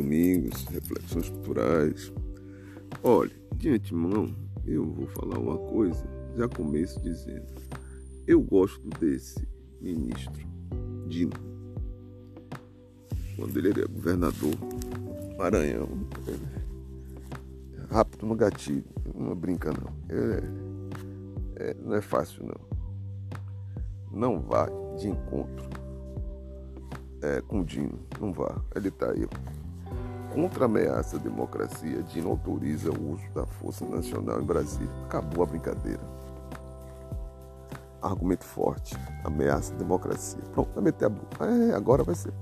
Domingos, Reflexões Culturais. Olha, de antemão, eu vou falar uma coisa, já começo dizendo. Eu gosto desse ministro, Dino. Quando ele era governador, Maranhão, rápido no gatilho, não brinca não. É, é, não é fácil não. Não vá de encontro é, com Dino. Não vá. Ele está aí. Contra a ameaça à democracia, Dino autoriza o uso da Força Nacional em Brasília. Acabou a brincadeira. Argumento forte. Ameaça à democracia. Pronto, vai meter a boca. É, agora vai ser.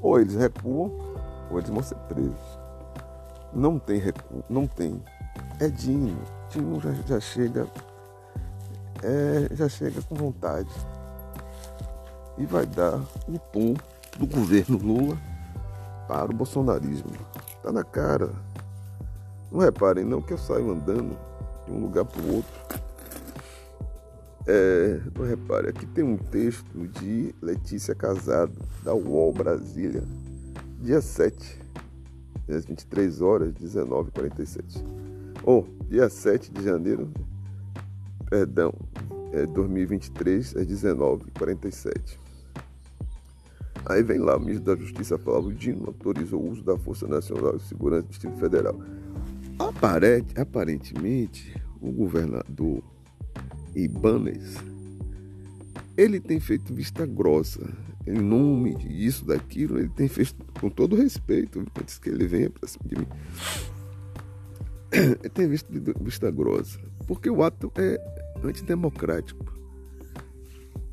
Ou eles recuam, ou eles vão ser presos. Não tem recuo. Não tem. É Dino. Dino já, já chega. É, já chega com vontade e vai dar o tom do governo Lula para o bolsonarismo. Está na cara. Não reparem não que eu saio andando de um lugar para o outro. É, não repare, aqui tem um texto de Letícia Casado, da UOL Brasília, dia 7, às 23 horas, 19h47. Ou, oh, dia 7 de janeiro, perdão, é 2023, às 19h47. Aí vem lá o ministro da Justiça Flávio Dino autorizou o uso da Força Nacional de Segurança do Distrito Federal. Aparente, aparentemente, o governador Ibanez, ele tem feito vista grossa. Em nome disso, daquilo, ele tem feito com todo respeito, antes que ele venha para cima de mim. Ele tem visto vista grossa, porque o ato é antidemocrático.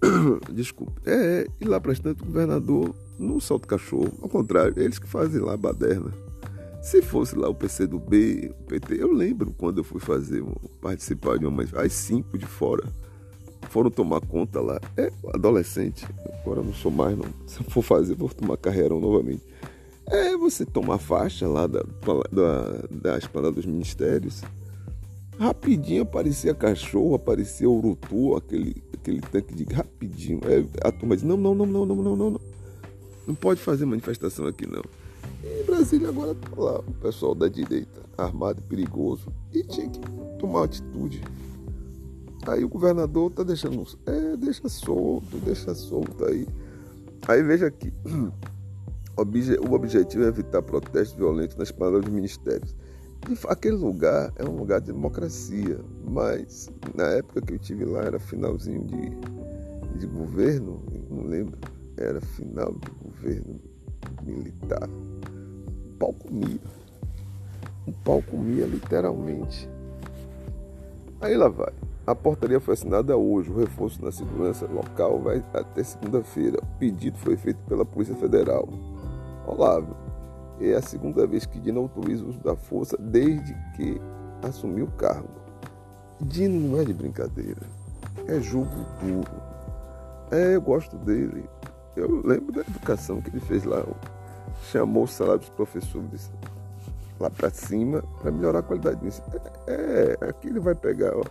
Desculpe. É, e lá para tanto o governador não solta cachorro. Ao contrário, eles que fazem lá a baderna. Se fosse lá o PCdoB, o PT, eu lembro quando eu fui fazer, participar de uma às cinco de fora. Foram tomar conta lá. É, adolescente. Agora não sou mais, não. Se eu for fazer, vou tomar carreirão novamente. É você tomar faixa lá da, da, da dos ministérios. Rapidinho aparecia cachorro, aparecia urutu, aquele, aquele tanque de. Rapidinho. é a turma diz: não, não, não, não, não, não, não, não. Não pode fazer manifestação aqui não. E Brasília agora tá lá, o pessoal da direita, armado, e perigoso. E tinha que tomar atitude. Tá aí o governador tá deixando. É, deixa solto, deixa solto aí. Aí veja aqui. O objetivo é evitar protestos violentos nas paradas dos ministérios. Aquele lugar é um lugar de democracia, mas na época que eu tive lá era finalzinho de, de governo, não lembro, era final de governo militar. O pau comia. O pau comia literalmente. Aí lá vai. A portaria foi assinada hoje. O reforço na segurança local vai até segunda-feira. O pedido foi feito pela Polícia Federal. Olavo, é a segunda vez que Dino autoriza o uso da força desde que assumiu o cargo. Dino não é de brincadeira, é jogo duro. É, eu gosto dele. Eu lembro da educação que ele fez lá. Chamou o salário dos professores lá para cima para melhorar a qualidade. É, é, aqui ele vai pegar. Ó.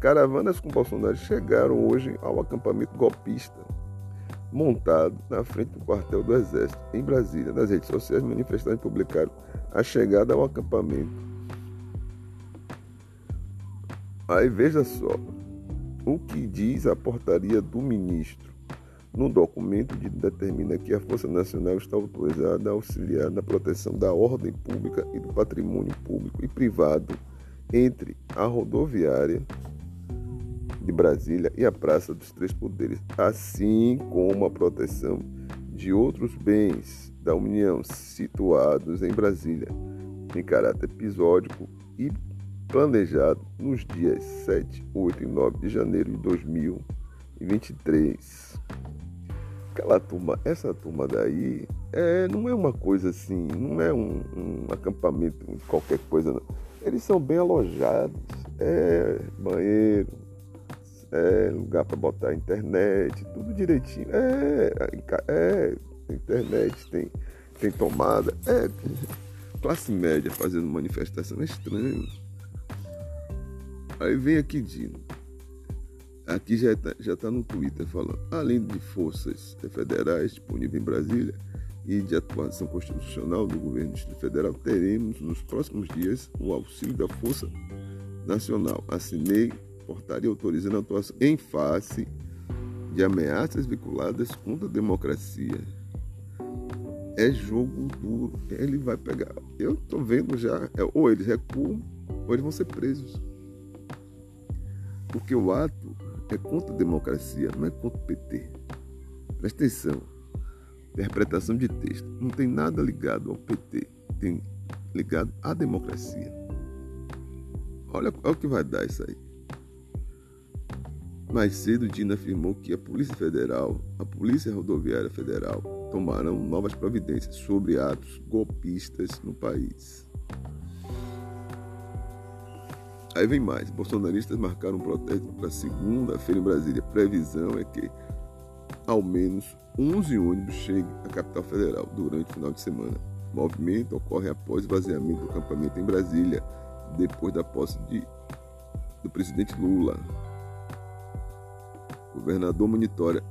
Caravanas com Bolsonaro chegaram hoje ao acampamento golpista montado na frente do quartel do Exército, em Brasília. Nas redes sociais, manifestantes publicaram a chegada ao acampamento. Aí veja só o que diz a portaria do ministro. No documento determina que a Força Nacional está autorizada a auxiliar na proteção da ordem pública e do patrimônio público e privado entre a rodoviária de Brasília e a Praça dos Três Poderes, assim como a proteção de outros bens da União situados em Brasília, em caráter episódico e planejado nos dias 7, 8 e 9 de janeiro de 2023. Aquela turma, essa turma daí, é, não é uma coisa assim, não é um, um acampamento, qualquer coisa, não. Eles são bem alojados, é banheiro, é, lugar para botar internet, tudo direitinho. É, é, internet, tem, tem tomada. É, classe média fazendo manifestação é estranho. Aí vem aqui Dino. Aqui já está já tá no Twitter falando. Além de forças federais disponíveis em Brasília, e de atuação constitucional do governo Federal, teremos nos próximos dias o auxílio da Força Nacional. Assinei portaria autorizando a atuação em face de ameaças vinculadas contra a democracia. É jogo duro. Ele vai pegar. Eu estou vendo já. É, ou eles recuam, ou eles vão ser presos. Porque o ato é contra a democracia, não é contra o PT. Presta atenção. Interpretação de texto. Não tem nada ligado ao PT. Tem ligado à democracia. Olha, olha o que vai dar isso aí. Mais cedo, Dina afirmou que a Polícia Federal, a Polícia Rodoviária Federal, tomarão novas providências sobre atos golpistas no país. Aí vem mais. Bolsonaristas marcaram um protesto para segunda-feira em Brasília. Previsão é que ao menos 11 ônibus cheguem à capital federal durante o final de semana. O movimento ocorre após o vazamento do acampamento em Brasília, depois da posse de, do presidente Lula. Governador monitora.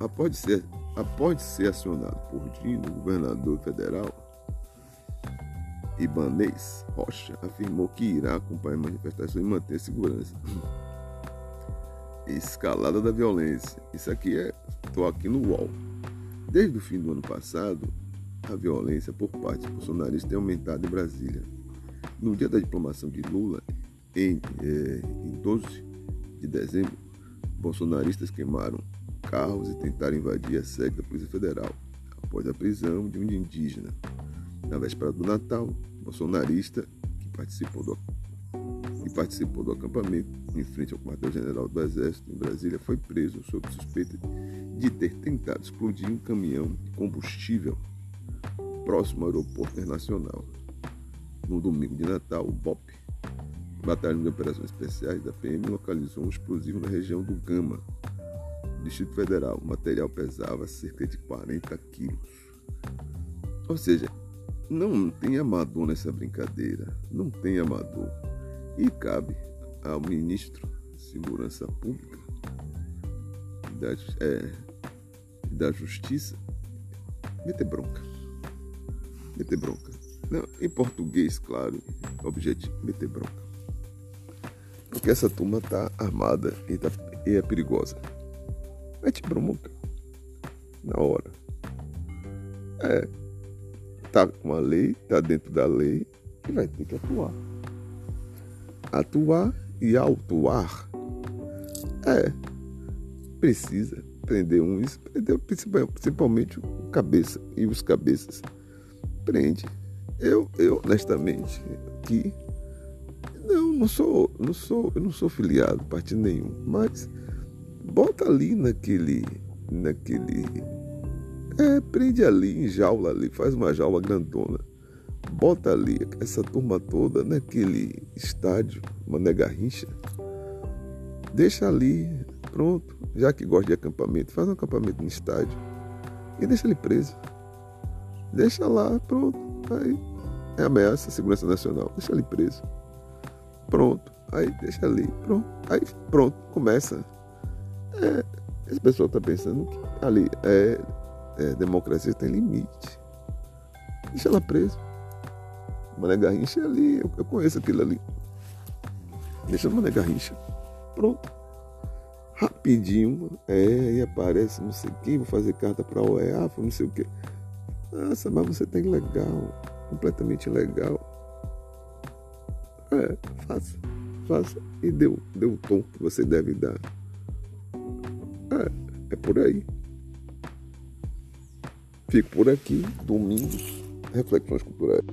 Após ser, após ser acionado por Dino, governador federal, Ibanês Rocha afirmou que irá acompanhar a manifestação e manter a segurança. Escalada da violência. Isso aqui é. Estou aqui no UOL. Desde o fim do ano passado, a violência por parte dos bolsonaristas tem aumentado em Brasília. No dia da diplomação de Lula, em, eh, em 12 de dezembro, bolsonaristas queimaram carros e tentaram invadir a sede da Polícia Federal após a prisão de um indígena. Na véspera do Natal, bolsonarista que participou do, que participou do acampamento em frente ao quartel-general do Exército em Brasília foi preso sob suspeita de ter tentado explodir um caminhão de combustível próximo ao aeroporto internacional. No domingo de Natal, o BOP, Batalhão de Operações Especiais da PM, localizou um explosivo na região do Gama, Distrito Federal. O material pesava cerca de 40 quilos. Ou seja, não tem amador nessa brincadeira. Não tem amador. E cabe ao ministro de Segurança Pública da, é, da Justiça meter bronca. Meter bronca. Não, em português, claro, objetivo, meter bronca. Porque essa turma tá armada e, tá, e é perigosa. Mete bronca. Na hora. É, está com a lei, está dentro da lei e vai ter que atuar. Atuar e autuar. É, precisa prender uns, prender principalmente o cabeça e os cabeças. Prende. Eu, eu honestamente, aqui, não, sou, não sou, eu não sou filiado a partido nenhum, mas bota ali naquele, naquele é, prende ali, em jaula ali, faz uma jaula grandona. Bota ali essa turma toda naquele estádio, Mané Garrincha. Deixa ali, pronto. Já que gosta de acampamento, faz um acampamento no estádio. E deixa ele preso. Deixa lá, pronto. Aí é ameaça à segurança nacional. Deixa ele preso. Pronto. Aí deixa ali. Pronto. Aí pronto. Começa. É, esse pessoal está pensando que ali é é, democracia tem limite. Deixa ela presa. Mané Garrincha é ali, eu, eu conheço aquilo ali. Deixa o Mané Garrincha. Pronto. Rapidinho, é, e aparece não sei quem, vou fazer carta para o não sei o quê. Nossa, mas você tem legal, completamente legal. É, faça, faça. E deu, deu o tom que você deve dar. É, é por aí. Fico por aqui, domingos, reflexões culturais.